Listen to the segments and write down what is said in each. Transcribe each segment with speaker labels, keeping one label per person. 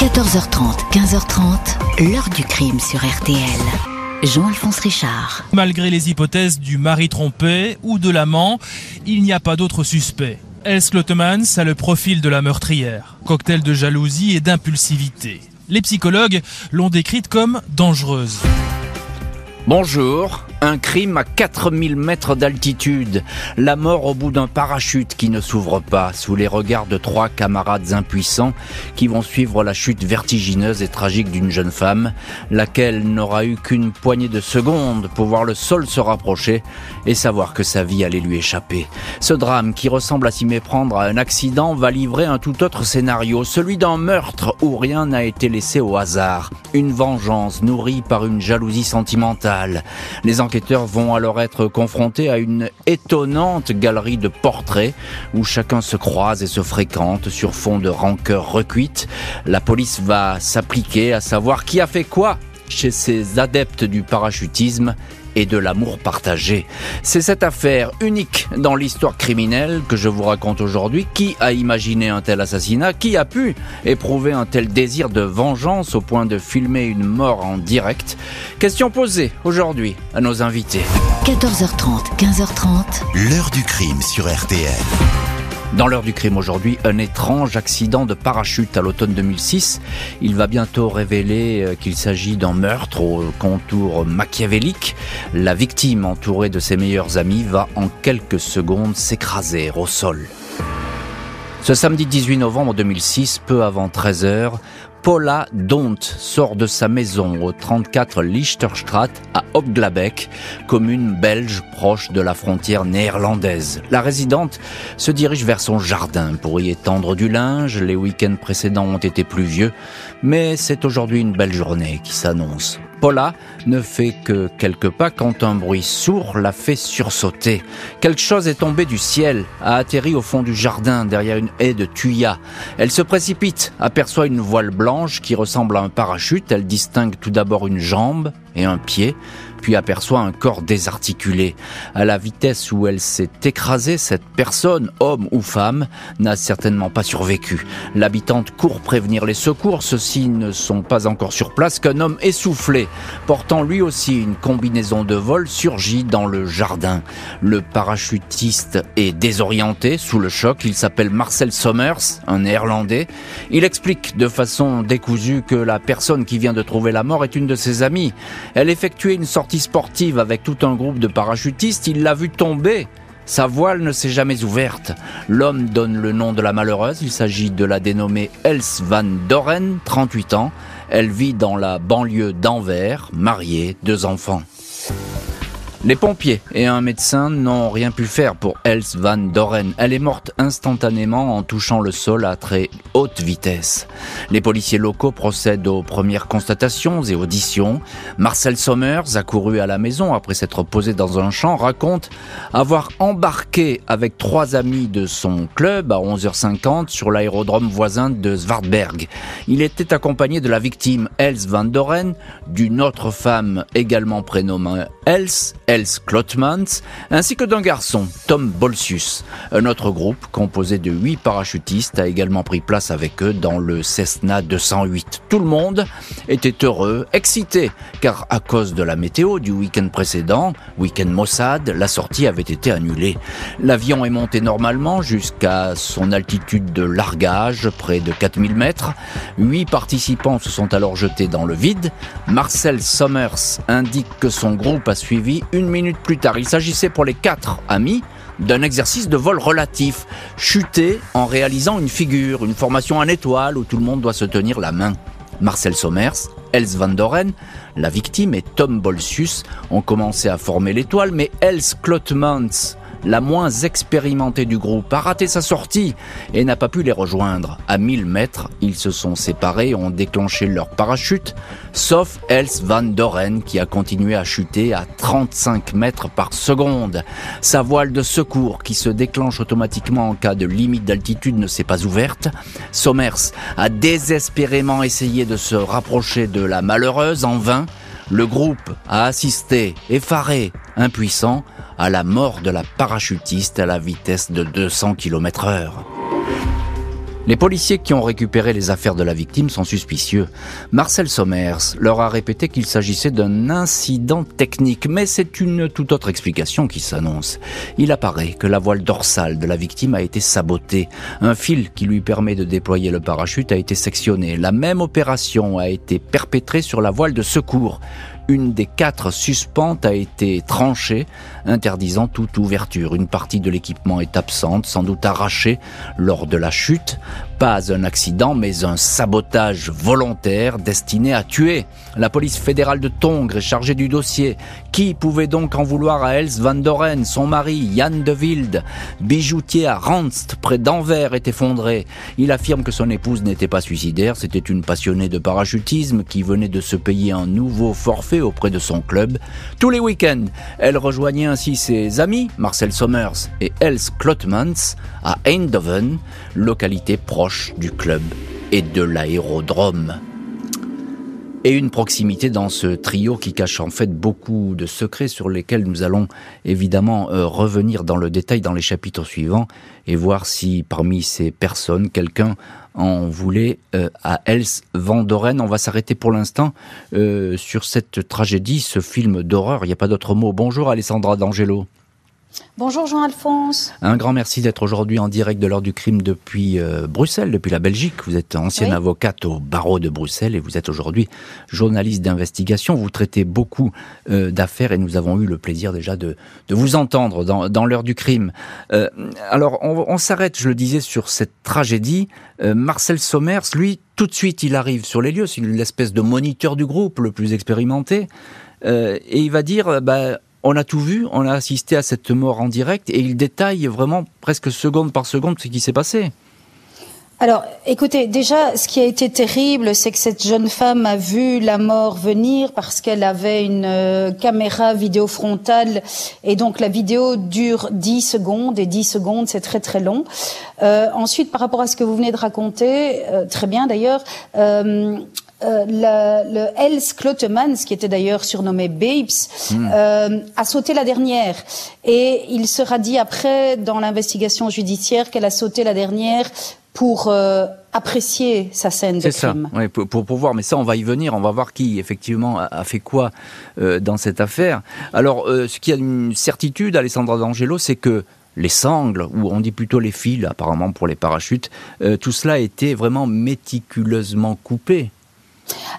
Speaker 1: 14h30, 15h30, l'heure du crime sur RTL. Jean-Alphonse Richard.
Speaker 2: Malgré les hypothèses du mari trompé ou de l'amant, il n'y a pas d'autre suspect. Els Lottemans a le profil de la meurtrière, cocktail de jalousie et d'impulsivité. Les psychologues l'ont décrite comme dangereuse.
Speaker 3: Bonjour, un crime à 4000 mètres d'altitude, la mort au bout d'un parachute qui ne s'ouvre pas, sous les regards de trois camarades impuissants qui vont suivre la chute vertigineuse et tragique d'une jeune femme, laquelle n'aura eu qu'une poignée de secondes pour voir le sol se rapprocher et savoir que sa vie allait lui échapper. Ce drame, qui ressemble à s'y méprendre à un accident, va livrer un tout autre scénario, celui d'un meurtre où rien n'a été laissé au hasard, une vengeance nourrie par une jalousie sentimentale. Les enquêteurs vont alors être confrontés à une étonnante galerie de portraits où chacun se croise et se fréquente sur fond de rancœur recuite. La police va s'appliquer à savoir qui a fait quoi chez ces adeptes du parachutisme et de l'amour partagé. C'est cette affaire unique dans l'histoire criminelle que je vous raconte aujourd'hui. Qui a imaginé un tel assassinat? Qui a pu éprouver un tel désir de vengeance au point de filmer une mort en direct? Question posée aujourd'hui à nos invités.
Speaker 1: 14h30, 15h30.
Speaker 4: L'heure du crime sur RTL.
Speaker 3: Dans l'heure du crime aujourd'hui, un étrange accident de parachute à l'automne 2006. Il va bientôt révéler euh, qu'il s'agit d'un meurtre au contour machiavélique. La victime, entourée de ses meilleurs amis, va en quelques secondes s'écraser au sol. Ce samedi 18 novembre 2006, peu avant 13 heures, Paula Dont sort de sa maison au 34 Lichterstraat à Opglabeck, commune belge proche de la frontière néerlandaise. La résidente se dirige vers son jardin pour y étendre du linge. Les week-ends précédents ont été pluvieux, mais c'est aujourd'hui une belle journée qui s'annonce. Paula ne fait que quelques pas quand un bruit sourd la fait sursauter. Quelque chose est tombé du ciel, a atterri au fond du jardin derrière une haie de tuyas. Elle se précipite, aperçoit une voile blanche qui ressemble à un parachute. Elle distingue tout d'abord une jambe et un pied puis aperçoit un corps désarticulé. À la vitesse où elle s'est écrasée, cette personne, homme ou femme, n'a certainement pas survécu. L'habitante court prévenir les secours. Ceux-ci ne sont pas encore sur place qu'un homme essoufflé, portant lui aussi une combinaison de vol, surgit dans le jardin. Le parachutiste est désorienté sous le choc. Il s'appelle Marcel Sommers, un néerlandais. Il explique de façon décousue que la personne qui vient de trouver la mort est une de ses amies. Elle effectuait une sportive avec tout un groupe de parachutistes, il l'a vu tomber. Sa voile ne s'est jamais ouverte. L'homme donne le nom de la malheureuse. Il s'agit de la dénommée Els van Doren, 38 ans. Elle vit dans la banlieue d'Anvers, mariée, deux enfants. Les pompiers et un médecin n'ont rien pu faire pour Els van Doren. Elle est morte instantanément en touchant le sol à très haute vitesse. Les policiers locaux procèdent aux premières constatations et auditions. Marcel Sommers, accouru à la maison après s'être posé dans un champ, raconte avoir embarqué avec trois amis de son club à 11h50 sur l'aérodrome voisin de Zwartberg. Il était accompagné de la victime Els van Doren, d'une autre femme également prénommée Els, Els Klotmans, ainsi que d'un garçon, Tom Bolsius. Un autre groupe, composé de huit parachutistes, a également pris place avec eux dans le Cessna 208. Tout le monde était heureux, excité, car à cause de la météo du week-end précédent, week-end Mossad, la sortie avait été annulée. L'avion est monté normalement jusqu'à son altitude de largage, près de 4000 mètres. Huit participants se sont alors jetés dans le vide. Marcel Sommers indique que son groupe a suivi une minute plus tard. Il s'agissait pour les quatre amis d'un exercice de vol relatif, chuter en réalisant une figure, une formation en étoile où tout le monde doit se tenir la main. Marcel Sommers, Els van Doren, la victime et Tom Bolsius ont commencé à former l'étoile, mais Els Klotmans la moins expérimentée du groupe, a raté sa sortie et n'a pas pu les rejoindre. À 1000 mètres, ils se sont séparés ont déclenché leur parachute, sauf Els van Doren qui a continué à chuter à 35 mètres par seconde. Sa voile de secours qui se déclenche automatiquement en cas de limite d'altitude ne s'est pas ouverte. Sommers a désespérément essayé de se rapprocher de la malheureuse en vain. Le groupe a assisté, effaré, impuissant, à la mort de la parachutiste à la vitesse de 200 km heure. Les policiers qui ont récupéré les affaires de la victime sont suspicieux. Marcel Sommers leur a répété qu'il s'agissait d'un incident technique, mais c'est une toute autre explication qui s'annonce. Il apparaît que la voile dorsale de la victime a été sabotée. Un fil qui lui permet de déployer le parachute a été sectionné. La même opération a été perpétrée sur la voile de secours une des quatre suspentes a été tranchée, interdisant toute ouverture. Une partie de l'équipement est absente, sans doute arrachée lors de la chute. Pas un accident, mais un sabotage volontaire destiné à tuer. La police fédérale de Tongres est chargée du dossier. Qui pouvait donc en vouloir à Els van Doren Son mari, Jan de Wilde, bijoutier à Ranst, près d'Anvers, est effondré. Il affirme que son épouse n'était pas suicidaire, c'était une passionnée de parachutisme qui venait de se payer un nouveau forfait auprès de son club. Tous les week-ends, elle rejoignait ainsi ses amis, Marcel Sommers et Els Klotmans, à Eindhoven, localité proche du club et de l'aérodrome. Et une proximité dans ce trio qui cache en fait beaucoup de secrets sur lesquels nous allons évidemment euh, revenir dans le détail dans les chapitres suivants et voir si parmi ces personnes quelqu'un en voulait euh, à Els Vandoren. On va s'arrêter pour l'instant euh, sur cette tragédie, ce film d'horreur. Il n'y a pas d'autre mot. Bonjour Alessandra D'Angelo.
Speaker 4: Bonjour Jean-Alphonse.
Speaker 3: Un grand merci d'être aujourd'hui en direct de l'heure du crime depuis euh, Bruxelles, depuis la Belgique. Vous êtes ancienne avocate au barreau de Bruxelles et vous êtes aujourd'hui journaliste d'investigation. Vous traitez beaucoup euh, d'affaires et nous avons eu le plaisir déjà de, de vous entendre dans, dans l'heure du crime. Euh, alors on, on s'arrête, je le disais, sur cette tragédie. Marcel Sommers, lui, tout de suite, il arrive sur les lieux. C'est l'espèce de moniteur du groupe le plus expérimenté. et il va dire, bah, on a tout vu, on a assisté à cette mort en direct et il détaille vraiment presque seconde par seconde ce qui s'est passé.
Speaker 4: Alors, écoutez, déjà, ce qui a été terrible, c'est que cette jeune femme a vu la mort venir parce qu'elle avait une euh, caméra vidéo frontale et donc la vidéo dure 10 secondes et 10 secondes, c'est très très long. Euh, ensuite, par rapport à ce que vous venez de raconter, euh, très bien d'ailleurs, euh, le, le Els Klotemans, qui était d'ailleurs surnommé Babes, hmm. euh, a sauté la dernière. Et il sera dit après, dans l'investigation judiciaire, qu'elle a sauté la dernière pour euh, apprécier sa scène de crime.
Speaker 3: Ça. pour, pour, voir, mais ça, on va y venir. On va voir qui, effectivement, a, fait quoi dans cette affaire. Alors, ce qui a une certitude, Alessandra D'Angelo, c'est que les sangles, ou on dit plutôt les fils, apparemment pour les parachutes, tout cela a été vraiment méticuleusement coupé.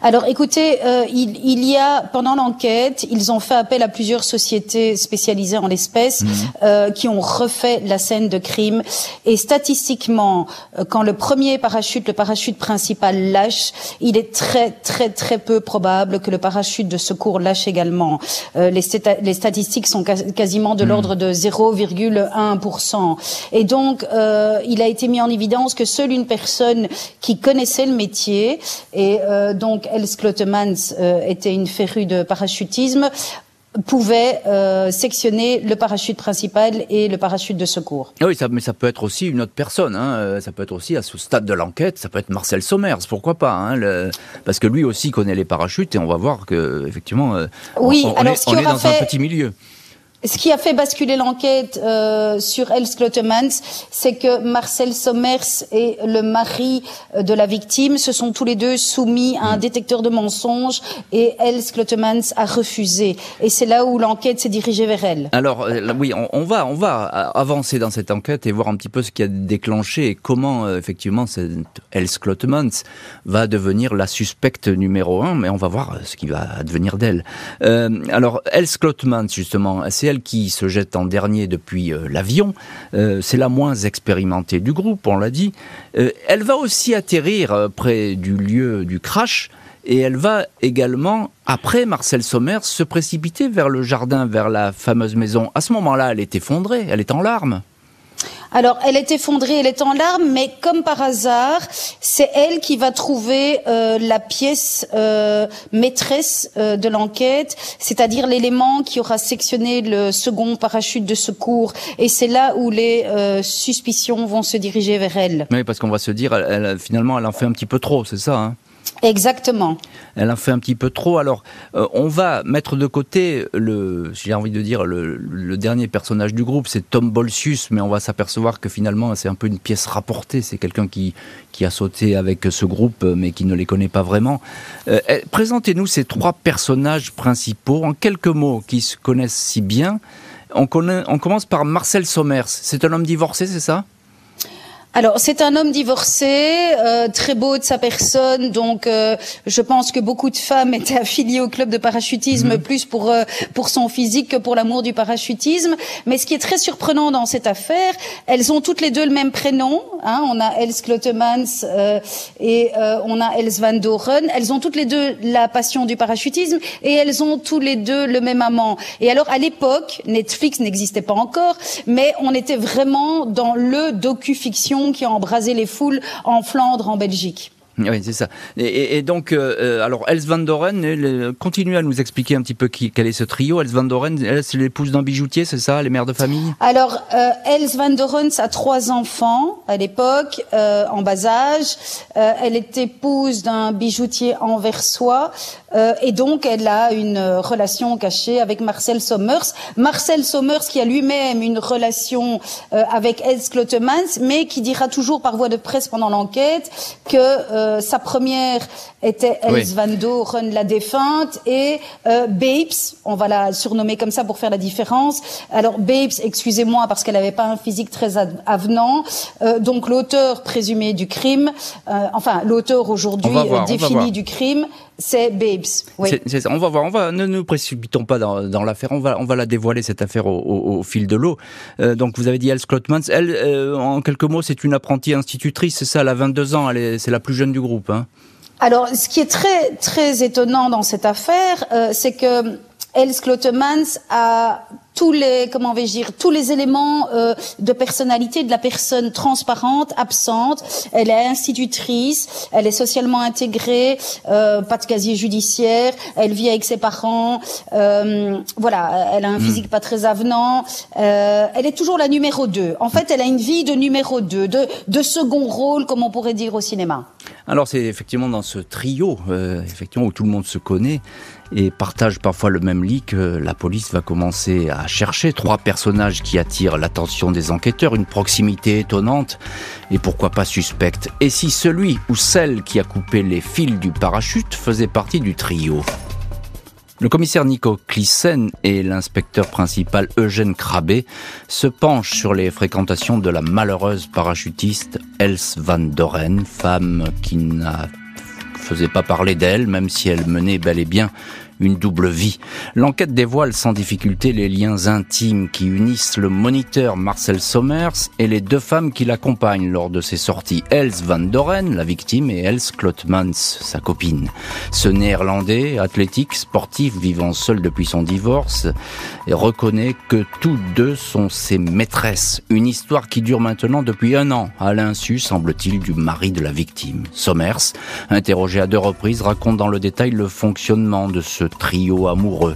Speaker 4: Alors écoutez, euh, il, il, y a pendant l'enquête, ils ont fait appel à plusieurs sociétés spécialisées en l'espèce mhm. euh, qui ont refait la scène de crime. Et statistiquement, euh, quand le premier parachute, le parachute principal lâche, il est très très très peu probable que le parachute de secours lâche également. Euh, les, les, statistiques sont quasiment de mhm. l'ordre de 0,1%. Et donc, euh, il a été mis en évidence que seule une personne qui connaissait le métier et donc Els Klotemans euh, était une férue de parachutisme pouvait euh, sectionner le parachute principal et le parachute de secours.
Speaker 3: Ah oui, ça, mais ça peut être aussi une autre personne. Hein, euh, ça peut être aussi à ce stade de l'enquête, ça peut être Marcel Sommers, pourquoi pas hein, le, Parce que lui aussi connaît les parachutes et on va voir que effectivement,
Speaker 4: oui,
Speaker 3: on,
Speaker 4: alors,
Speaker 3: est, on est dans un petit milieu.
Speaker 4: Ce qui a fait basculer l'enquête euh, sur Els Klotemans, c'est que Marcel Sommers et le mari euh, de la victime se sont tous les deux soumis à un mm. détecteur de mensonges et Els Klotemans a refusé. Et c'est là où l'enquête s'est dirigée vers elle.
Speaker 3: Alors euh, oui, on, va on va avancer dans cette enquête et voir un petit peu ce qui a déclenché et comment euh, effectivement cette Els Klotemans va devenir la suspecte numéro un. Mais on va voir ce qui va advenir d'elle. alors Els Klotemans justement, c'est qui se jette en dernier depuis euh, l'avion. Euh, c'est la moins expérimentée du groupe, on l'a dit. Euh, elle va aussi atterrir près du lieu du crash. Et elle va également, après Marcel Sommer, se précipiter vers le jardin, vers la fameuse maison. À ce moment-là, elle est effondrée, elle est en larmes.
Speaker 4: Alors, elle est effondrée, elle est en larmes, mais comme par hasard, c'est elle qui va trouver euh, la pièce euh, maîtresse euh, de l'enquête, c'est-à-dire l'élément qui aura sectionné le second parachute de secours. Et c'est là où les suspicions vont se diriger vers elle.
Speaker 3: Oui, parce qu'on va se dire, elle, finalement, elle en fait un petit peu trop, c'est ça hein?
Speaker 4: Exactement.
Speaker 3: Elle en fait un petit peu trop. Alors, euh, on va mettre de côté le, j'ai envie de dire, le, dernier personnage du groupe, c'est Tom Bolsius, mais on va s'apercevoir que finalement, c'est un peu une pièce rapportée. C'est quelqu'un qui, qui a sauté avec ce groupe, mais qui ne les connaît pas vraiment. Euh, eh, présentez-nous ces trois personnages principaux en quelques mots qui se connaissent si bien. On, on commence par Marcel Sommers. C'est un homme divorcé, c'est ça?
Speaker 4: Alors c'est un homme divorcé, euh, très beau de sa personne, donc euh, je pense que beaucoup de femmes étaient affiliées au club de parachutisme mhm. plus pour euh, pour son physique que pour l'amour du parachutisme. Mais ce qui est très surprenant dans cette affaire, elles ont toutes les deux le même prénom. Hein, on a Els Klotemans et on a Els van Doren. Elles ont toutes les deux la passion du parachutisme et elles ont tous les deux le même amant. Et alors à l'époque, Netflix n'existait pas encore, mais on était vraiment dans le docu-fiction qui a embrasé les foules en Flandre, en Belgique.
Speaker 3: Oui, c'est ça. Et, donc, euh, euh, alors, Els van Doren, elle, continue à nous expliquer un petit peu qui, quel est ce trio. Els van Doren, elle, c'est l'épouse d'un bijoutier, c'est ça, les mères de famille?
Speaker 4: Alors, euh, Els van Doren a trois enfants à l'époque, euh, en bas âge. elle est épouse d'un bijoutier anversois. Et donc, elle a une relation cachée avec Marcel Sommers. Marcel Sommers qui a lui-même une relation avec Els Klotemans, mais qui dira toujours par voie de presse pendant l'enquête que euh, sa première était Els van Doren, la défunte, et euh, Babes, on va la surnommer comme ça pour faire la différence. Alors Babes, excusez-moi parce qu'elle n'avait pas un physique très avenant, euh, donc l'auteur présumé du crime, enfin l'auteur aujourd'hui défini du crime, c'est Babes. Oui.
Speaker 3: On va voir. On va ne nous précipitons pas dans, dans l'affaire. On va on va la dévoiler cette affaire au, au, fil de l'eau. Euh, donc vous avez dit Els Klotmans. Elle, euh, en quelques mots, c'est une apprentie institutrice. C'est ça? Elle a 22 ans. Elle c'est la plus jeune du groupe. Hein.
Speaker 4: Alors, ce qui est très très étonnant dans cette affaire, euh, c'est que Els Klotemans a tous les comment vais-je dire tous les éléments euh, de personnalité de la personne transparente absente. Elle est institutrice elle est socialement intégrée euh, pas de casier judiciaire elle vit avec ses parents euh, voilà elle a un hmm. physique pas très avenant. Elle est toujours la numéro 2 en fait elle a une vie de numéro 2 de, de second rôle comme on pourrait dire au cinéma.
Speaker 3: Alors c'est effectivement dans ce trio effectivement où tout le monde se connaît et partage parfois le même lit que la police va commencer à chercher trois personnages qui attirent l'attention des enquêteurs, une proximité étonnante et pourquoi pas suspecte. Et si celui ou celle qui a coupé les fils du parachute faisait partie du trio? Le commissaire Nico Clissen et l'inspecteur principal Eugène Krabbe se penchent sur les fréquentations de la malheureuse parachutiste Els van Doren, femme qui n'a faisait pas parler d'elle, même si elle menait bel et bien une double vie. L'enquête dévoile sans difficulté les liens intimes qui unissent le moniteur Marcel Sommers et les deux femmes qui l'accompagnent lors de ses sorties, Els van Doren, la victime, et Els Klotmans, sa copine. Ce néerlandais, athlétique, sportif, vivant seul depuis son divorce, reconnaît que tous deux sont ses maîtresses. Une histoire qui dure maintenant depuis un an, à l'insu, semble-t-il, du mari de la victime. Sommers, interrogé à deux reprises, raconte dans le détail le fonctionnement de ce trio amoureux.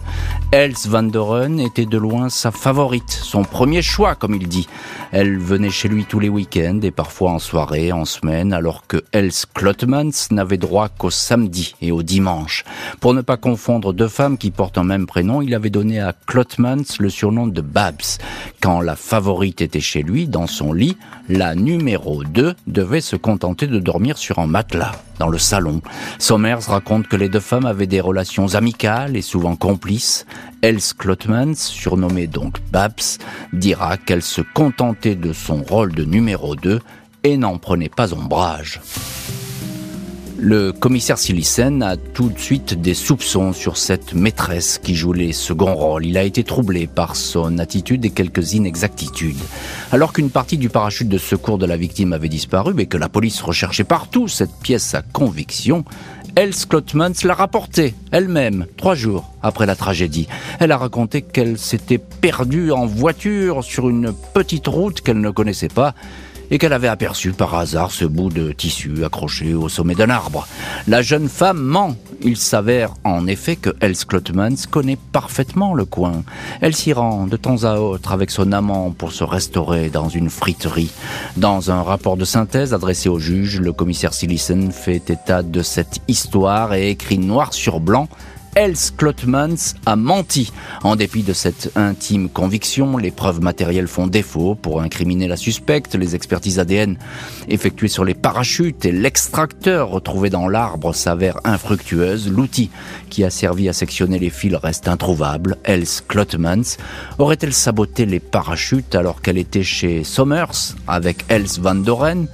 Speaker 3: Els van Doren était de loin sa favorite, son premier choix, comme il dit. Elle venait chez lui tous les week-ends et parfois en soirée, en semaine, alors que Els Klotmans n'avait droit qu'au samedi et au dimanche. Pour ne pas confondre deux femmes qui portent un même prénom, il avait donné à Klotmans le surnom de Babs. Quand la favorite était chez lui, dans son lit, la numéro 2 devait se contenter de dormir sur un matelas dans le salon. Sommers raconte que les deux femmes avaient des relations amicales et souvent complices. Els Klotmans, surnommée donc Babs, dira qu'elle se contentait de son rôle de numéro 2 et n'en prenait pas ombrage. Le commissaire Silicen a tout de suite des soupçons sur cette maîtresse qui joue les seconds rôles. Il a été troublé par son attitude et quelques inexactitudes. Alors qu'une partie du parachute de secours de la victime avait disparu et que la police recherchait partout cette pièce à conviction, Els Klotmans l'a rapportée elle-même trois jours après la tragédie. Elle a raconté qu'elle s'était perdue en voiture sur une petite route qu'elle ne connaissait pas et qu'elle avait aperçu par hasard ce bout de tissu accroché au sommet d'un arbre. La jeune femme ment. Il s'avère en effet que Els Klotmans connaît parfaitement le coin. Elle s'y rend de temps à autre avec son amant pour se restaurer dans une friterie. Dans un rapport de synthèse adressé au juge, le commissaire Silissen fait état de cette histoire et écrit noir sur blanc Els Klotmans a menti. En dépit de cette intime conviction, les preuves matérielles font défaut pour incriminer la suspecte. Les expertises ADN effectuées sur les parachutes et l'extracteur retrouvé dans l'arbre s'avèrent infructueuses. L'outil qui a servi à sectionner les fils reste introuvable. Els Klotmans aurait-elle saboté les parachutes alors qu'elle était chez Sommers avec Els Van Doren?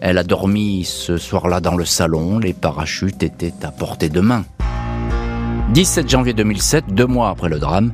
Speaker 3: Elle a dormi ce soir-là dans le salon. Les parachutes étaient à portée de main. 17 janvier 2007, deux mois après le drame,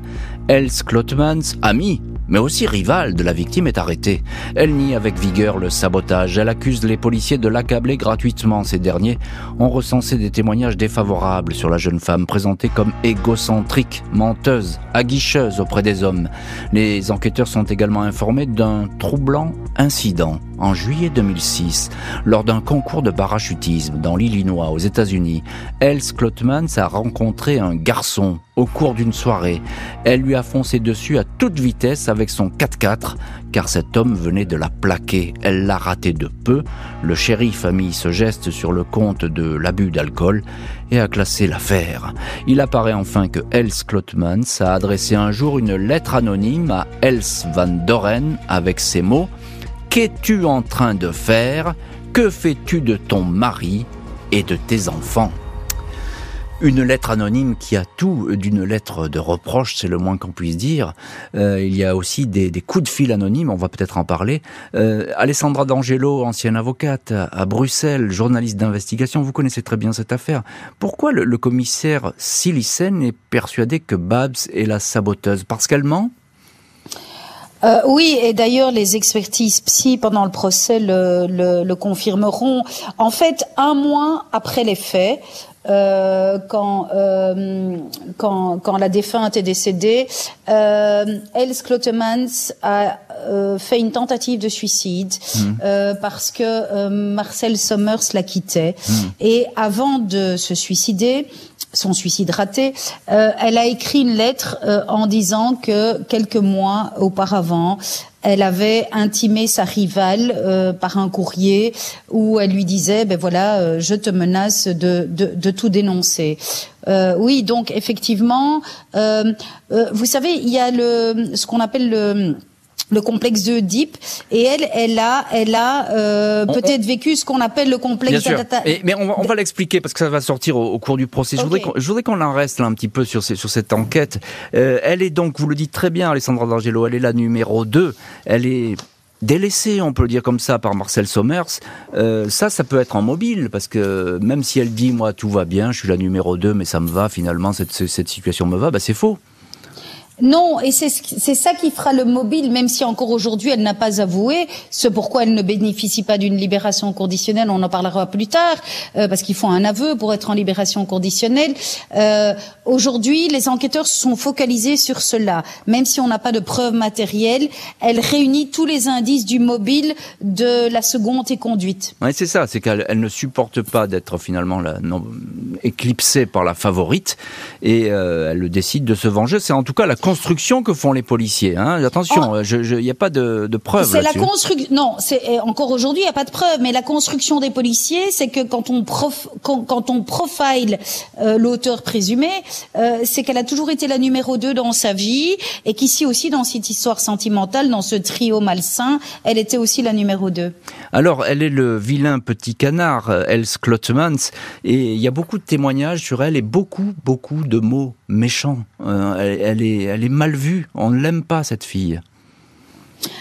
Speaker 3: Els Klotmans, amie mais aussi rivale de la victime, est arrêtée. Elle nie avec vigueur le sabotage. Elle accuse les policiers de l'accabler gratuitement. Ces derniers ont recensé des témoignages défavorables sur la jeune femme, présentée comme égocentrique, menteuse, aguicheuse auprès des hommes. Les enquêteurs sont également informés d'un troublant incident en juillet 2006, lors d'un concours de parachutisme dans l'Illinois aux États-Unis. Els Klotmans a rencontré un garçon au cours d'une soirée. Elle lui a foncé dessus à toute vitesse avec son 4x4 car cet homme venait de la plaquer. Elle l'a raté de peu. Le shérif a mis ce geste sur le compte de l'abus d'alcool et a classé l'affaire. Il apparaît enfin que Els Klotmans a adressé un jour une lettre anonyme à Els Van Doren avec ces mots Qu'es-tu en train de faire? Que fais-tu de ton mari et de tes enfants? Une lettre anonyme qui a tout d'une lettre de reproche, c'est le moins qu'on puisse dire. Euh, il y a aussi des, coups de fil anonymes, on va peut-être en parler. Euh, Alessandra D'Angelo, ancienne avocate à Bruxelles, journaliste d'investigation, vous connaissez très bien cette affaire. Pourquoi le, commissaire Silisen est persuadé que Babs est la saboteuse? Parce qu'elle ment?
Speaker 4: Euh, oui, et d'ailleurs les expertises psy pendant le procès le, le, confirmeront. En fait, un mois après les faits, euh, quand, euh, quand, quand la défunte est décédée, euh, Els Klotemans a euh, fait une tentative de suicide mmh. euh, parce que euh, Marcel Sommers la quittait. Mmh. Et avant de se suicider, son suicide raté, euh, elle a écrit une lettre euh, en disant que quelques mois auparavant, elle avait intimé sa rivale euh, par un courrier où elle lui disait ben voilà je te menace de, de, de tout dénoncer. Oui donc effectivement vous savez il y a le ce qu'on appelle le le complexe de Deep et elle elle a elle a euh, peut-être vécu ce qu'on appelle le complexe
Speaker 3: Et, mais on va, on va l'expliquer parce que ça va sortir au, cours du procès. Je voudrais qu'on en reste là un petit peu sur sur cette enquête. Euh, elle est donc vous le dites très bien Alessandra D'Angelo, elle est la numéro 2. Elle est délaissée, on peut le dire comme ça, par Marcel Sommers, euh, ça, ça peut être en mobile, parce que même si elle dit, moi, tout va bien, je suis la numéro 2, mais ça me va, finalement, cette, cette situation me va, bah, c'est faux.
Speaker 4: Non, et c'est ça qui fera le mobile, même si encore aujourd'hui elle n'a pas avoué ce pourquoi elle ne bénéficie pas d'une libération conditionnelle. On en parlera plus tard, euh, parce qu'il faut un aveu pour être en libération conditionnelle. Euh, aujourd'hui, les enquêteurs se sont focalisés sur cela. Même si on n'a pas de preuves matérielles, elle réunit tous les indices du mobile de la seconde et conduite.
Speaker 3: Oui, c'est ça, c'est qu'elle ne supporte pas d'être finalement la, non, éclipsée par la favorite, et euh, elle décide de se venger. C'est en tout cas la construction que font les policiers. Hein. Attention, oh. il n'y a pas de, de preuves.
Speaker 4: C'est la construction. Non, c'est encore aujourd'hui il n'y a pas de preuves, mais la construction des policiers, c'est que quand on prof... quand, quand, on profile euh, l'auteur présumé, euh, c'est qu'elle a toujours été la numéro 2 dans sa vie et qu'ici aussi dans cette histoire sentimentale, dans ce trio malsain, elle était aussi la numéro 2.
Speaker 3: Alors, elle est le vilain petit canard, Els Klotmans, et il y a beaucoup de témoignages sur elle et beaucoup, beaucoup de mots méchants. Euh, elle, elle, est, elle est mal vue. On ne l'aime pas, cette fille.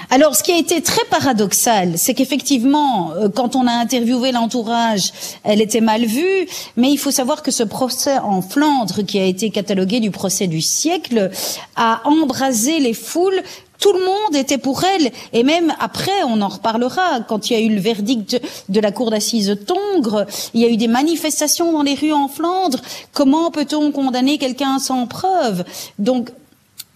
Speaker 4: Alors, ce qui a été très paradoxal, c'est qu'effectivement, euh, quand on a interviewé l'entourage, elle était mal vue, mais il faut savoir que ce procès en Flandre, qui a été catalogué du procès du siècle, a embrasé les foules tout le monde était pour elle. Et même après, on en reparlera, quand il y a eu le verdict de la cour d'assises de Tongres, il y a eu des manifestations dans les rues en Flandre. Comment peut-on condamner quelqu'un sans preuve? Donc,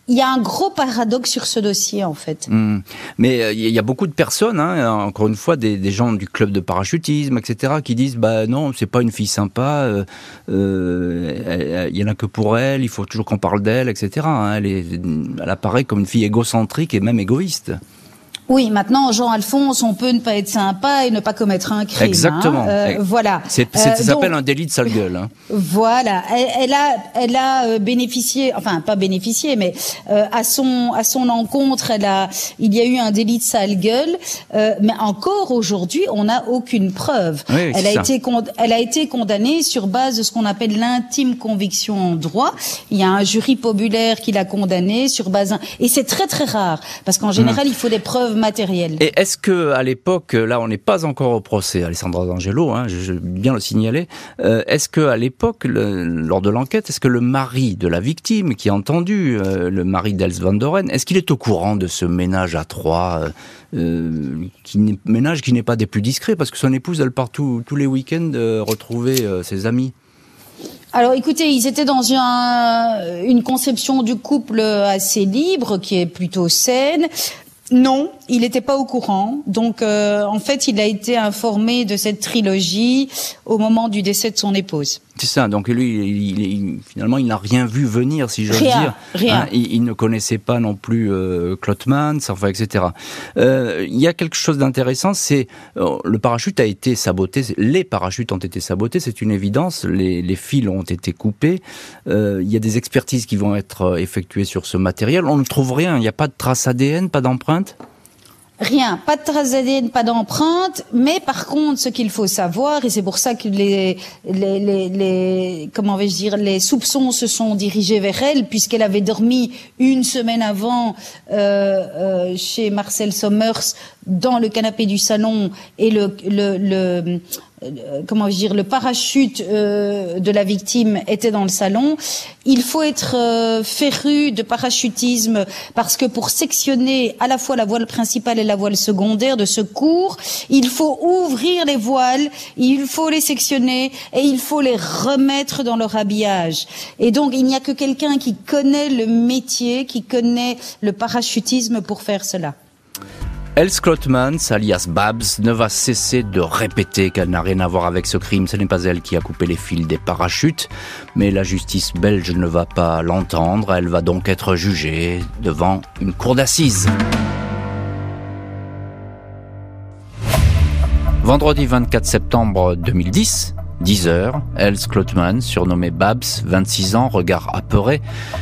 Speaker 4: il y a un gros paradoxe sur ce dossier en fait.
Speaker 3: Hmm. Mais euh, il y a beaucoup de personnes, hein, encore une fois, des, gens du club de parachutisme, etc., qui disent bah non, c'est pas une fille sympa, euh, euh, il y en a que pour elle, il faut toujours qu'on parle d'elle, etc. Hein. elle apparaît comme une fille égocentrique et même égoïste.
Speaker 4: Oui, maintenant, Jean-Alphonse, on peut ne pas être sympa et ne pas commettre un crime.
Speaker 3: Exactement. Hein.
Speaker 4: Euh, voilà.
Speaker 3: C'est, ça euh, s'appelle un délit de sale gueule. Hein.
Speaker 4: Voilà. Elle, a, elle a euh, bénéficié, enfin pas bénéficié, mais à son à son encontre, elle a, il y a eu un délit de sale gueule. mais encore aujourd'hui, on n'a aucune preuve. elle a été elle a été condamnée sur base de ce qu'on appelle l'intime conviction en droit. Il y a un jury populaire qui l'a condamnée sur base et c'est très très rare parce qu'en général, mmh. il faut des preuves
Speaker 3: Et est-ce que à l'époque, là, on n'est pas encore au procès, Alessandra D'Angelo, hein, je, veux bien le signaler. Euh, est-ce que à l'époque, lors de l'enquête, est-ce que le mari de la victime, qui a entendu euh, le mari d'Els van Doren, est-ce qu'il est au courant de ce ménage à trois? Euh, qui ménage qui n'est pas des plus discrets parce que son épouse elle part tous les week-ends retrouver ses amis?
Speaker 4: Alors écoutez, ils étaient dans une conception du couple assez libre, qui est plutôt saine. Non, il n'était pas au courant. Donc, euh, en fait, il a été informé de cette trilogie au moment du décès de son épouse.
Speaker 3: C'est ça. Donc lui, finalement, il n'a rien vu venir, si j'ose
Speaker 4: dire.
Speaker 3: Rien. Hein, il, ne connaissait pas non plus euh, Klotmans, enfin, etc. Euh, il y a quelque chose d'intéressant, c'est euh, le parachute a été saboté. Les parachutes ont été sabotés, c'est une évidence. Les, les, fils ont été coupés. Euh, il y a des expertises qui vont être euh, effectuées sur ce matériel. On ne trouve rien. Il n'y a pas de trace ADN, pas d'empreinte?
Speaker 4: Rien, pas de traces ADN, pas d'empreinte, mais par contre, ce qu'il faut savoir, et c'est pour ça que les, les, les, les comment vais-je dire, les soupçons se sont dirigés vers elle, puisqu'elle avait dormi une semaine avant euh, euh, chez Marcel Sommers dans le canapé du salon, et le, le, le comment dire, le parachute euh, de la victime était dans le salon. Il faut être euh, féru de parachutisme parce que pour sectionner à la fois la voile principale et la voile secondaire de secours, il faut ouvrir les voiles, il faut les sectionner et il faut les remettre dans leur habillage. Et donc il n'y a que quelqu'un qui connaît le métier, qui connaît le parachutisme pour faire cela.
Speaker 3: Els Klotmans, alias Babs, ne va cesser de répéter qu'elle n'a rien à voir avec ce crime. Ce n'est pas elle qui a coupé les fils des parachutes, mais la justice belge ne va pas l'entendre. Elle va donc être jugée devant une cour d'assises. Vendredi 24 septembre 2010, 10 heures, Els Klotman, surnommé Babs, 26 ans, regard apeuré,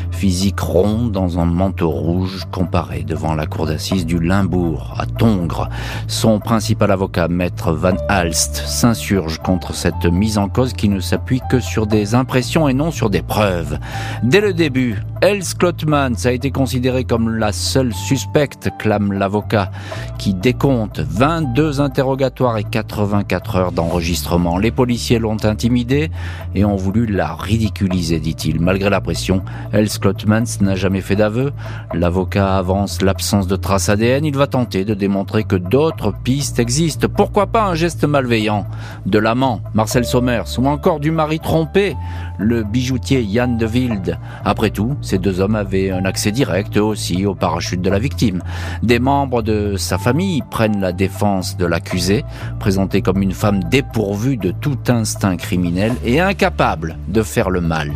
Speaker 3: physique rond dans un manteau rouge, comparé devant la cour d'assises du Limbourg, à Tongres. Son principal avocat, maître Van Alst, s'insurge contre cette mise en cause qui ne s'appuie que sur des impressions et non sur des preuves. Dès le début, Els Klotman a été considéré comme la seule suspecte, clame l'avocat, qui décompte 22 interrogatoires et 84 heures d'enregistrement. Les policiers l'ont intimidée et ont voulu la ridiculiser, dit-il. Malgré la pression, Els Klotmans n'a jamais fait d'aveu. L'avocat avance l'absence de traces ADN. Il va tenter de démontrer que d'autres pistes existent. Pourquoi pas un geste malveillant de l'amant, Marcel Sommers, ou encore du mari trompé, le bijoutier Yann de Wilde. Après tout, ces deux hommes avaient un accès direct aussi au parachute de la victime. Des membres de sa famille prennent la défense de l'accusé, présentée comme une femme dépourvue de tout instinct criminel et incapable de faire le mal.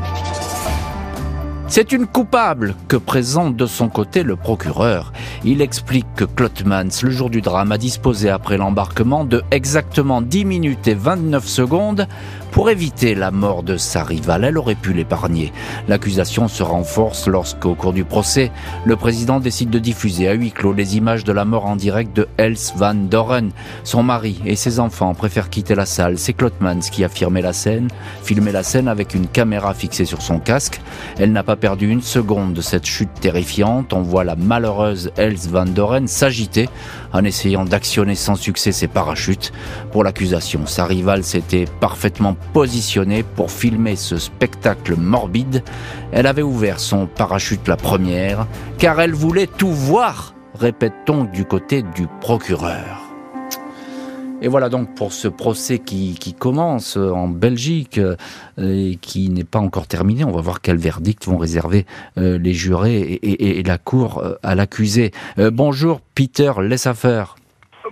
Speaker 3: C'est une coupable que présente de son côté le procureur. Il explique que Klotmans, le jour du drame, a disposé après l'embarquement de exactement 10 minutes et 29 secondes pour éviter la mort de sa rivale, elle aurait pu l'épargner. L'accusation se renforce lorsqu'au cours du procès, le président décide de diffuser à huis clos les images de la mort en direct de Els van Doren. Son mari et ses enfants préfèrent quitter la salle. C'est Klotmans qui a filmé la scène, filmé la scène avec une caméra fixée sur son casque. Elle n'a pas perdu une seconde de cette chute terrifiante. On voit la malheureuse Els van Doren s'agiter en essayant d'actionner sans succès ses parachutes. Pour l'accusation, sa rivale s'était parfaitement positionnée pour filmer ce spectacle morbide. Elle avait ouvert son parachute la première, car elle voulait tout voir, répète-t-on du côté du procureur. Et voilà donc pour ce procès qui, commence en Belgique et qui n'est pas encore terminé. On va voir quel verdict vont réserver les jurés et, la cour à l'accusé. bonjour Peter Lessaffer.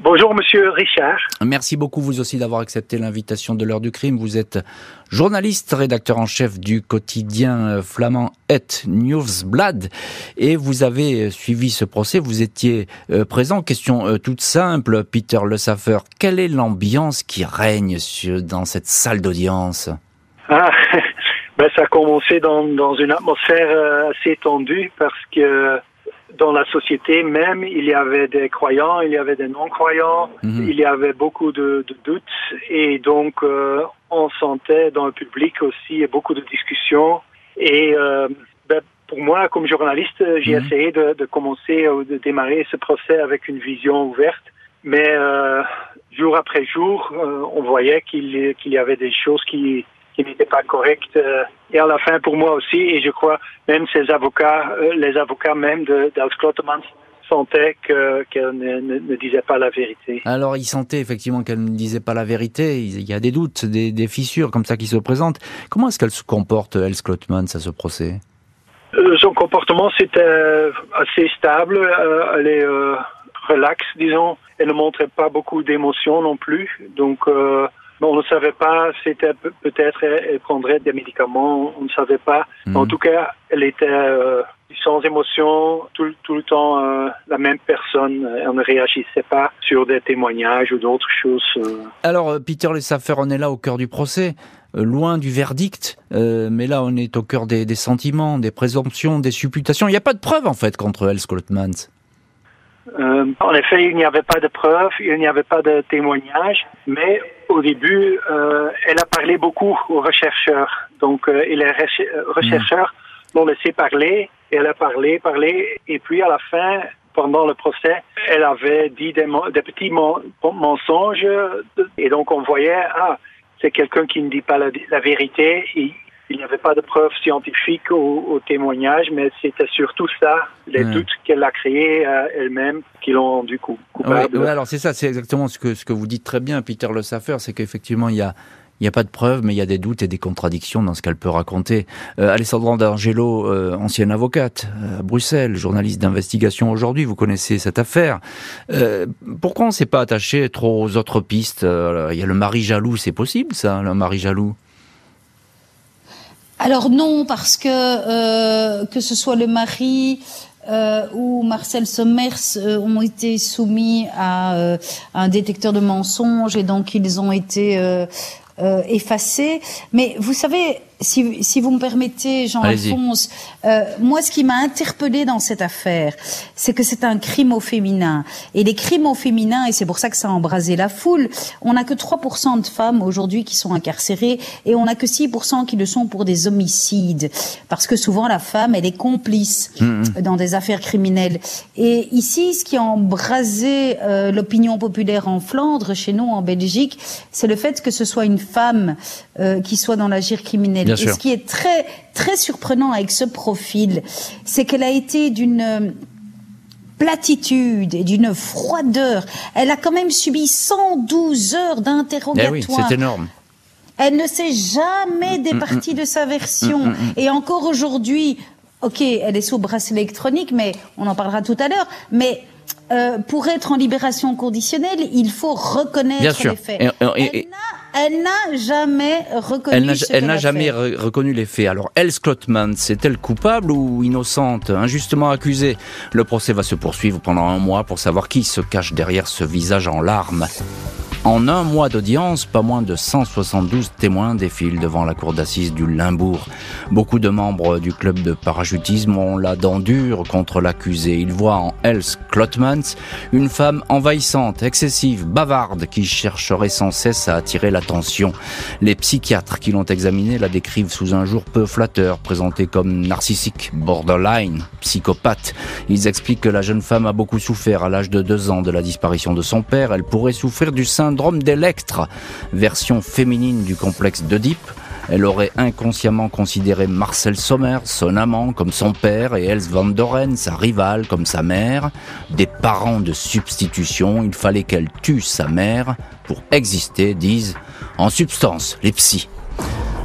Speaker 5: Bonjour Monsieur Richard.
Speaker 3: Merci beaucoup vous aussi d'avoir accepté l'invitation de l'heure du crime. Vous êtes journaliste, rédacteur en chef du quotidien euh, flamand Et Nieuwsblad et vous avez euh, suivi ce procès. Vous étiez euh, présent. Question toute simple, Peter Le Saffer. Quelle est l'ambiance qui règne dans cette salle d'audience?
Speaker 5: Ah, ben ça a commencé dans, dans une atmosphère assez tendue parce que dans la société même, il y avait des croyants, il y avait des non-croyants, mhm. il y avait beaucoup de, doutes et donc euh, on sentait dans le public aussi beaucoup de discussions et euh, ben, pour moi, comme journaliste, j'ai mhm. essayé de, commencer ou de démarrer ce procès avec une vision ouverte, mais euh, jour après jour, on voyait qu'il y avait des choses qui qui n'était pas correct. Euh, et à la fin, pour moi aussi, et je crois même ces avocats, euh, les avocats même d'Als Klottemans, sentaient qu'elle ne, ne, disait pas la vérité.
Speaker 3: Alors, ils sentaient effectivement qu'elle ne disait pas la vérité. Il y a des doutes, des, des fissures comme ça qui se présentent. Comment est-ce qu'elle se comporte, Els Klottemans, à ce procès?
Speaker 5: Euh, Son comportement, c'était assez stable. elle est relaxe, disons. Elle ne montrait pas beaucoup d'émotions non plus. Donc, on ne savait pas, c'était peut-être elle prendrait des médicaments, on ne savait pas. En hmm. tout cas, elle était euh, sans émotion, tout, tout le temps euh, la même personne. Elle ne réagissait pas sur des témoignages ou d'autres choses. Euh.
Speaker 3: Alors, Peter Lessaffer, on est là au cœur du procès loin du verdict, mais là on est au cœur des, sentiments, des présomptions, des supputations. Il n'y a pas de preuves en fait contre Els Klotmans.
Speaker 5: Euh, en effet, il n'y avait pas de preuves, il n'y avait pas de témoignages, mais au début, euh, elle a parlé beaucoup aux rechercheurs. Donc, euh, et les rechercheurs l'ont laissé parler, et elle a parlé, parlé, et puis à la fin, pendant le procès, elle avait dit des, petits mensonges, et donc on voyait, ah, c'est quelqu'un qui ne dit pas la, la vérité, et il n'y avait pas de preuves scientifiques au, témoignage, mais c'était surtout ça, les doutes qu'elle a créés euh, elle-même, qui l'ont rendu coupable.
Speaker 3: Oui, alors c'est ça, c'est exactement ce que, ce que vous dites très bien, Peter Le Saffer, c'est qu'effectivement, il y a, il n'y a pas de preuves, mais il y a des doutes et des contradictions dans ce qu'elle peut raconter. Euh, Alessandra D'Angelo, euh, ancienne avocate à Bruxelles, journaliste d'investigation aujourd'hui, vous connaissez cette affaire. pourquoi on ne s'est pas attaché trop aux autres pistes? Il y a le mari jaloux, c'est possible ça, le mari jaloux?
Speaker 4: Alors non, parce que euh, que ce soit le mari euh, ou Marcel Sommers euh, ont été soumis à, un détecteur de mensonges et donc ils ont été effacés. Mais vous savez, si, si, vous me permettez, Jean-Alphonse, euh, moi, ce qui m'a interpellé dans cette affaire, c'est que c'est un crime au féminin. Et les crimes au féminin, et c'est pour ça que ça a embrasé la foule, on n'a que 3% de femmes aujourd'hui qui sont incarcérées et on n'a que 6% qui le sont pour des homicides. Parce que souvent, la femme, elle est complice mmh, mmh. dans des affaires criminelles. Et ici, ce qui a embrasé euh, l'opinion populaire en Flandre, chez nous, en Belgique, c'est le fait que ce soit une femme euh, qui soit dans l'agir criminel et ce qui est très, très surprenant avec ce profil, c'est qu'elle a été d'une euh, platitude et d'une froideur. Elle a quand même subi 112 heures d'interrogatoire.
Speaker 3: Eh oui, c'est énorme.
Speaker 4: Elle ne s'est jamais mm, mm, départie mm. de sa version. Et encore aujourd'hui, ok, elle est sous bracelet électronique, mais on en parlera tout à l'heure, mais euh, pour être en libération conditionnelle, il faut reconnaître les faits. elle n'a jamais reconnu
Speaker 3: Elle n'a jamais reconnu les faits. Alors, Els Klotman, c'est-elle coupable ou innocente? Injustement accusée Le procès va se poursuivre pendant un mois pour savoir qui se cache derrière ce visage en larmes. En un mois d'audience, pas moins de 172 témoins défilent devant la cour d'assises du Limbourg. Beaucoup de membres du club de parachutisme ont la dent dure contre l'accusé. Ils voient en Els Klotmans une femme envahissante, excessive, bavarde, qui chercherait sans cesse à attirer l'attention. Les psychiatres qui l'ont examinée la décrivent sous un jour peu flatteur, présenté comme narcissique, borderline, psychopathe. Ils expliquent que la jeune femme a beaucoup souffert à l'âge de deux ans de la disparition de son père. Elle pourrait souffrir du sein syndrome d'Electre, version féminine du complexe d'Oedipe. Elle aurait inconsciemment considéré Marcel Sommer, son amant, comme son père, et Els van Doren, sa rivale, comme sa mère. Des parents de substitution, il fallait qu'elle tue sa mère pour exister, disent en substance les psys.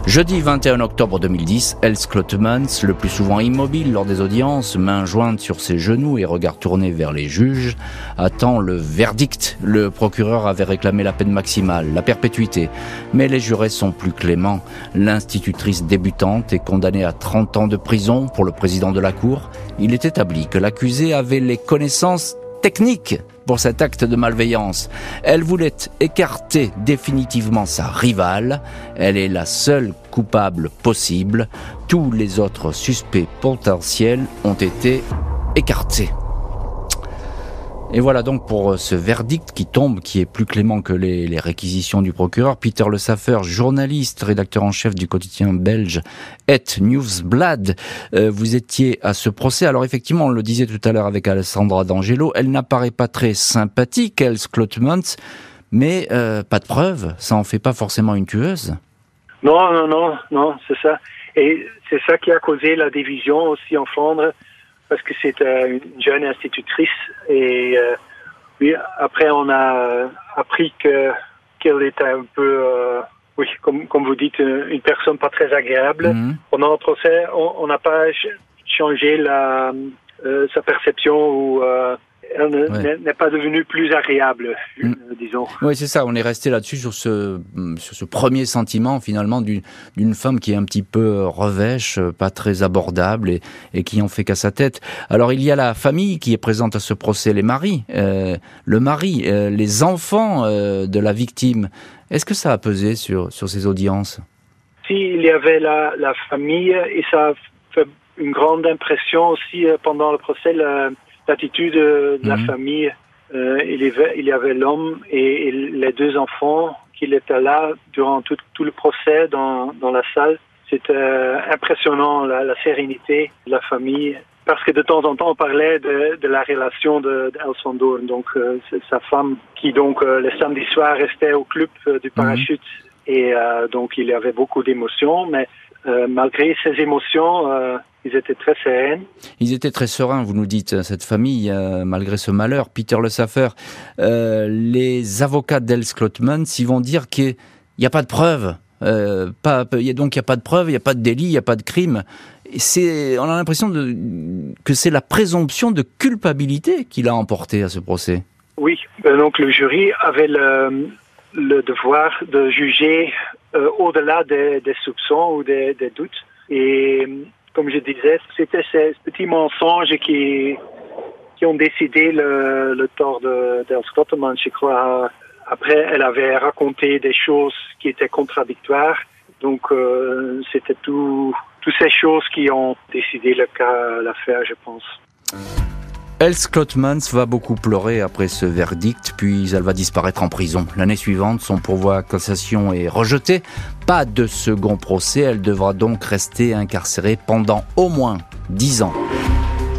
Speaker 3: Jeudi 21 octobre 2010, Els Klotmans, le plus souvent immobile lors des audiences, main jointe sur ses genoux et regard tourné vers les juges, attend le verdict. Le procureur avait réclamé la peine maximale, la perpétuité, mais les jurés sont plus cléments. L'institutrice débutante est condamnée à 30 ans de prison pour le président de la Cour. Il est établi que l'accusé avait les connaissances techniques pour cet acte de malveillance. Elle voulait écarter définitivement sa rivale. Elle est la seule coupable possible. Tous les autres suspects potentiels ont été écartés. Et voilà donc pour euh, ce verdict qui tombe, qui est plus clément que les, réquisitions du procureur. Peter Le Saffer, journaliste, rédacteur en chef du quotidien belge Et Newsblad, euh, vous étiez à ce procès. Alors effectivement, on le disait tout à l'heure avec Alessandra D'Angelo, elle n'apparaît pas très sympathique, Elle Klotmans, mais euh, pas de preuves, ça en fait pas forcément une tueuse.
Speaker 5: Non, non, non, non, c'est ça. Et c'est ça qui a causé la division aussi en Flandre parce que c'est euh, une jeune institutrice et euh, oui, après on a appris que qu'elle était un peu euh, oui comme comme vous dites une personne pas très agréable. Mhm. Pendant le procès, on n'a pas changé la sa perception ou elle n'est pas devenue plus agréable, mm. euh, disons.
Speaker 3: Oui, c'est ça. On est resté là-dessus sur ce, sur ce premier sentiment finalement d'une femme qui est un petit peu revêche, pas très abordable et, et qui en fait qu'à sa tête. Alors il y a la famille qui est présente à ce procès, les maris, euh, le mari, euh, les enfants de la victime. Est-ce que ça a pesé sur, sur ces audiences?
Speaker 5: Si, il y avait la, la famille et ça a fait une grande impression aussi pendant le procès. La, l'attitude de la mhm. famille. Euh, il, y avait, il y avait l'homme et, les deux enfants qui étaient là durant tout, tout le procès dans, dans la salle. C'était euh, impressionnant la, la, sérénité de la famille parce que de temps en temps on parlait de, de la relation de, de donc euh, sa femme qui donc euh, le samedi soir restait au club du mhm. parachute et donc il y avait beaucoup d'émotions, mais malgré ces émotions ils étaient très sereins.
Speaker 3: Ils étaient très sereins, vous nous dites, cette famille, euh, malgré ce malheur. Peter Le Saffer, euh, les avocats d'Els Klotman, ils vont dire qu'il n'y a pas de preuves. Euh, pas, donc il n'y a pas de preuves, il n'y a pas de délit, il n'y a pas de crime. C'est, on a l'impression que c'est la présomption de culpabilité qui l'a emporté à ce procès.
Speaker 5: Oui, donc le jury avait le, le devoir de juger au-delà des, des, soupçons ou des, des doutes. Et comme je disais, c'était ces petits mensonges qui, qui ont décidé le, le tort de, Scotland, je crois. Après, elle avait raconté des choses qui étaient contradictoires. Donc, euh, c'était tout, toutes ces choses qui ont décidé le cas, l'affaire, je pense.
Speaker 3: Els Klotmans va beaucoup pleurer après ce verdict, puis elle va disparaître en prison. L'année suivante, son pourvoi à cassation est rejeté. Pas de second procès, elle devra donc rester incarcérée pendant au moins dix ans.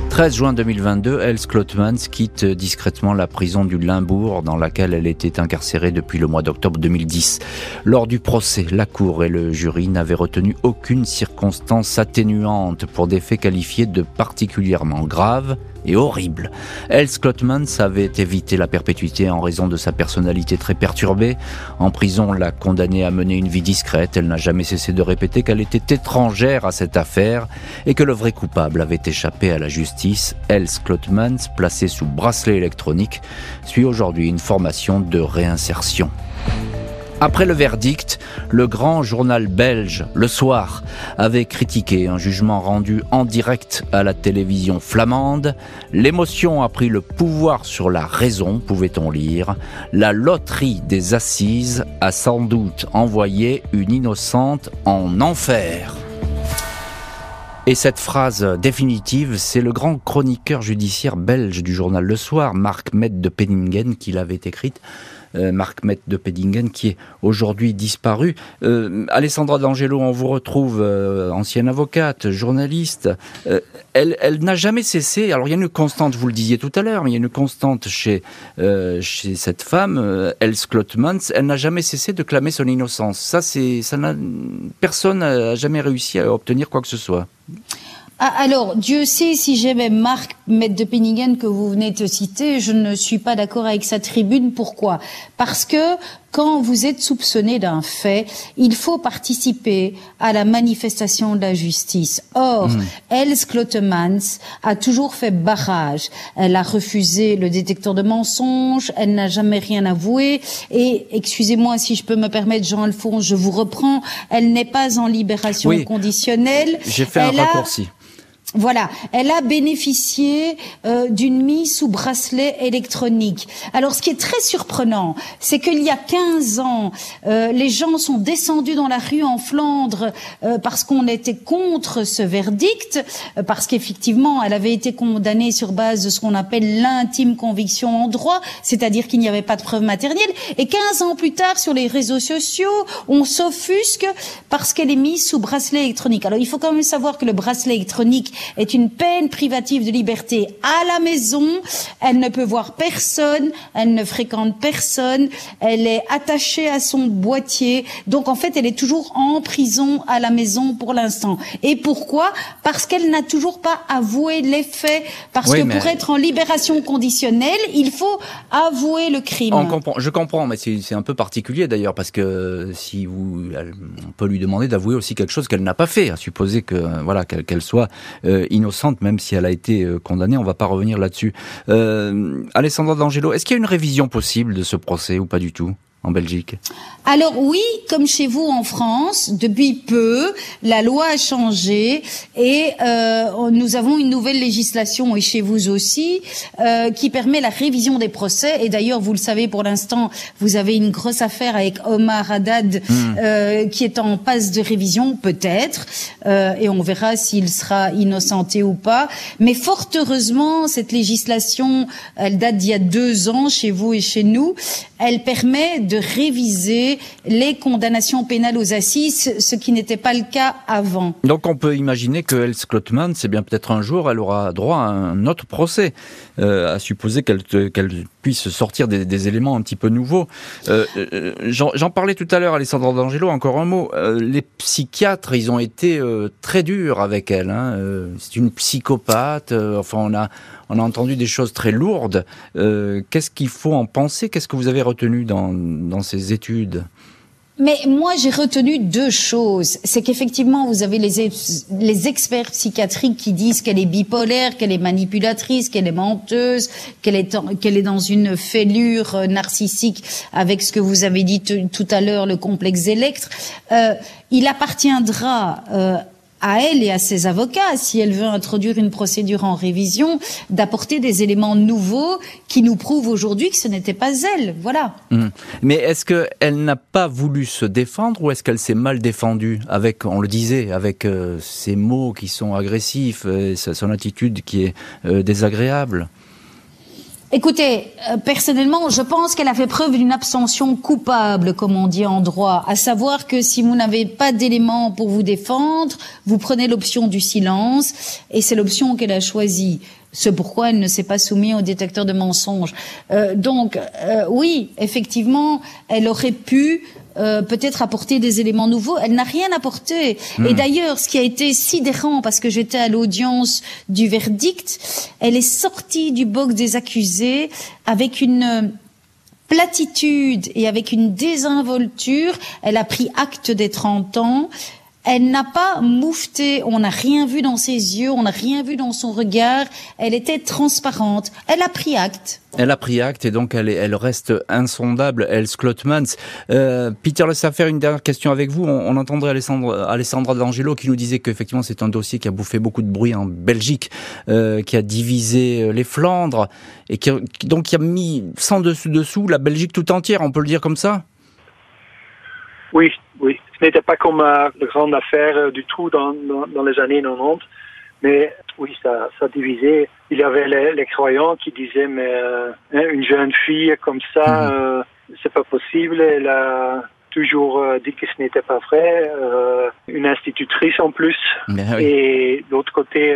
Speaker 3: 13 juin 2022, Els Klotmans quitte discrètement la prison du Limbourg dans laquelle elle était incarcérée depuis le mois d'octobre 2010. Lors du procès, la Cour et le jury n'avaient retenu aucune circonstance atténuante pour des faits qualifiés de particulièrement graves et horrible. Els Klotmans avait évité la perpétuité en raison de sa personnalité très perturbée. En prison, on l'a condamnée à mener une vie discrète. Elle n'a jamais cessé de répéter qu'elle était étrangère à cette affaire et que le vrai coupable avait échappé à la justice. Els Klotmans, placé sous bracelet électronique, suit aujourd'hui une formation de réinsertion. Après le verdict, le grand journal belge, Le Soir, avait critiqué un jugement rendu en direct à la télévision flamande. L'émotion a pris le pouvoir sur la raison, pouvait-on lire. La loterie des assises a sans doute envoyé une innocente en enfer. Et cette phrase définitive, c'est le grand chroniqueur judiciaire belge du journal Le Soir, Marc Met de Penningen, qui l'avait écrite. Euh, Marc Met de Pedingen, qui est aujourd'hui disparu. Euh, Alessandra D'Angelo, on vous retrouve, euh, ancienne avocate, journaliste. elle, n'a jamais cessé. Alors il y a une constante, vous le disiez tout à l'heure, mais il y a une constante chez chez cette femme, Els Klotmans. Elle n'a jamais cessé de clamer son innocence. Ça, c'est ça personne n'a jamais réussi à obtenir quoi que ce soit.
Speaker 4: Ah, alors, Dieu sait si j'aimais Marc, maître de Penningen, que vous venez de citer, je ne suis pas d'accord avec sa tribune. Pourquoi? Parce que quand vous êtes soupçonné d'un fait, il faut participer à la manifestation de la justice. Or, mmh. Els Klotemans a toujours fait barrage. Elle a refusé le détecteur de mensonges, elle n'a jamais rien avoué. Et, excusez-moi si je peux me permettre, Jean-Alphonse, je vous reprends, elle n'est pas en libération conditionnelle.
Speaker 3: J'ai fait un raccourci.
Speaker 4: Voilà, elle a bénéficié euh, d'une mise sous bracelet électronique. Alors, ce qui est très surprenant, c'est qu'il y a 15 ans, euh, les gens sont descendus dans la rue en Flandre euh, parce qu'on était contre ce verdict, parce qu'effectivement, elle avait été condamnée sur base de ce qu'on appelle l'intime conviction en droit, c'est-à-dire qu'il n'y avait pas de preuve matérielle. Et 15 ans plus tard, sur les réseaux sociaux, on s'offusque parce qu'elle est mise sous bracelet électronique. Alors, il faut quand même savoir que le bracelet électronique est une peine privative de liberté à la maison. Elle ne peut voir personne, elle ne fréquente personne, elle est attachée à son boîtier. Donc en fait, elle est toujours en prison à la maison pour l'instant. Et pourquoi? Parce qu'elle n'a toujours pas avoué les faits. Parce que pour être en libération conditionnelle, il faut avouer le crime.
Speaker 3: On comprend, je comprends, mais c'est un peu particulier d'ailleurs parce que si vous, on peut lui demander d'avouer aussi quelque chose qu'elle n'a pas fait, à supposer que voilà qu'elle soit euh, euh, innocente, même si elle a été euh, condamnée. On va pas revenir là-dessus. Euh, Alessandra D'Angelo, est-ce qu'il y a une révision possible de ce procès ou pas du tout? En Belgique
Speaker 4: Alors oui, comme chez vous en France, depuis peu, la loi a changé et euh, nous avons une nouvelle législation, et chez vous aussi, euh, qui permet la révision des procès. Et d'ailleurs, vous le savez, pour l'instant, vous avez une grosse affaire avec Omar Haddad hmm. euh, qui est en passe de révision, peut-être, euh, et on verra s'il sera innocenté ou pas. Mais fort heureusement, cette législation, elle date d'il y a deux ans chez vous et chez nous, elle permet de réviser les condamnations pénales aux assises, ce qui n'était pas le cas avant.
Speaker 3: Donc on peut imaginer que Els Klotman, c'est bien peut-être un jour, elle aura droit à un autre procès, euh, à supposer qu'elle puisse sortir des, éléments un petit peu nouveaux. Euh, euh, j'en parlais tout à l'heure, Alessandro D'Angelo, encore un mot. les psychiatres, ils ont été très durs avec elle. Hein. c'est une psychopathe. enfin, on a on a entendu des choses très lourdes. Qu'est-ce qu'il faut en penser? Qu'est-ce que vous avez retenu dans, dans ces études?
Speaker 4: Mais moi, j'ai retenu deux choses. C'est qu'effectivement, vous avez les, les experts psychiatriques qui disent qu'elle est bipolaire, qu'elle est manipulatrice, qu'elle est menteuse, qu'elle est, qu'elle est dans une fêlure euh, narcissique avec ce que vous avez dit tout à l'heure, le complexe électre. Euh, il appartiendra euh, à elle et à ses avocats, si elle veut introduire une procédure en révision, d'apporter des éléments nouveaux qui nous prouvent aujourd'hui que ce n'était pas elle. Voilà.
Speaker 3: Mmh. Mais est-ce qu'elle n'a pas voulu se défendre ou est-ce qu'elle s'est mal défendue avec, on le disait, avec euh, ses mots qui sont agressifs, et son attitude qui est euh, désagréable?
Speaker 4: Écoutez, euh, personnellement, je pense qu'elle a fait preuve d'une abstention coupable, comme on dit en droit, à savoir que si vous n'avez pas d'éléments pour vous défendre, vous prenez l'option du silence, et c'est l'option qu'elle a choisie. C'est pourquoi elle ne s'est pas soumise au détecteur de mensonges. Euh, donc, euh, oui, effectivement, elle aurait pu euh, peut-être apporter des éléments nouveaux. Elle n'a rien apporté. Hmm. Et d'ailleurs, ce qui a été sidérant, parce que j'étais à l'audience du verdict, elle est sortie du box des accusés avec une platitude et avec une désinvolture. Elle a pris acte des 30 ans. Elle n'a pas moufté, on n'a rien vu dans ses yeux, on n'a rien vu dans son regard. Elle était transparente. Elle a pris acte.
Speaker 3: Elle a pris acte et donc elle, elle reste insondable, Elle Klotmans. Euh, Peter Le faire une dernière question avec vous. On, entendrait Alessandra, Alessandra D'Angelo qui nous disait qu'effectivement c'est un dossier qui a bouffé beaucoup de bruit en Belgique, euh, qui a divisé euh, les Flandres et qui, donc qui a mis sans dessus dessous la Belgique tout entière, on peut le dire comme ça?
Speaker 5: Oui, oui n'était pas comme euh, la grande affaire euh, du tout dans, dans, les années 90, mais oui, ça, ça divisait. Il y avait les, croyants qui disaient, mais euh, hein, une jeune fille comme ça, mhm. c'est pas possible. Elle a toujours dit que ce n'était pas vrai. une institutrice en plus. Et d'autre côté,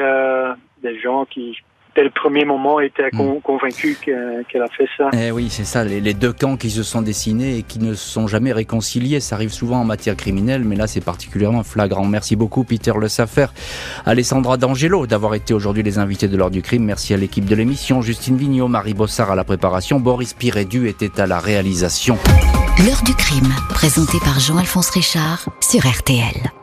Speaker 5: des gens qui dès le premier moment, était hmm. convaincu qu'elle a fait ça.
Speaker 3: Eh oui, c'est ça, les, deux camps qui se sont dessinés et qui ne se sont jamais réconciliés. Ça arrive souvent en matière criminelle, mais là, c'est particulièrement flagrant. Merci beaucoup, Peter Le Safer, Alessandra D'Angelo, d'avoir été aujourd'hui les invités de l'heure du crime. Merci à l'équipe de l'émission, Justine Vignot, Marie Bossard à la préparation, Boris Pirédu était à la réalisation.
Speaker 1: L'heure du crime, présenté par Jean-Alphonse Richard sur RTL.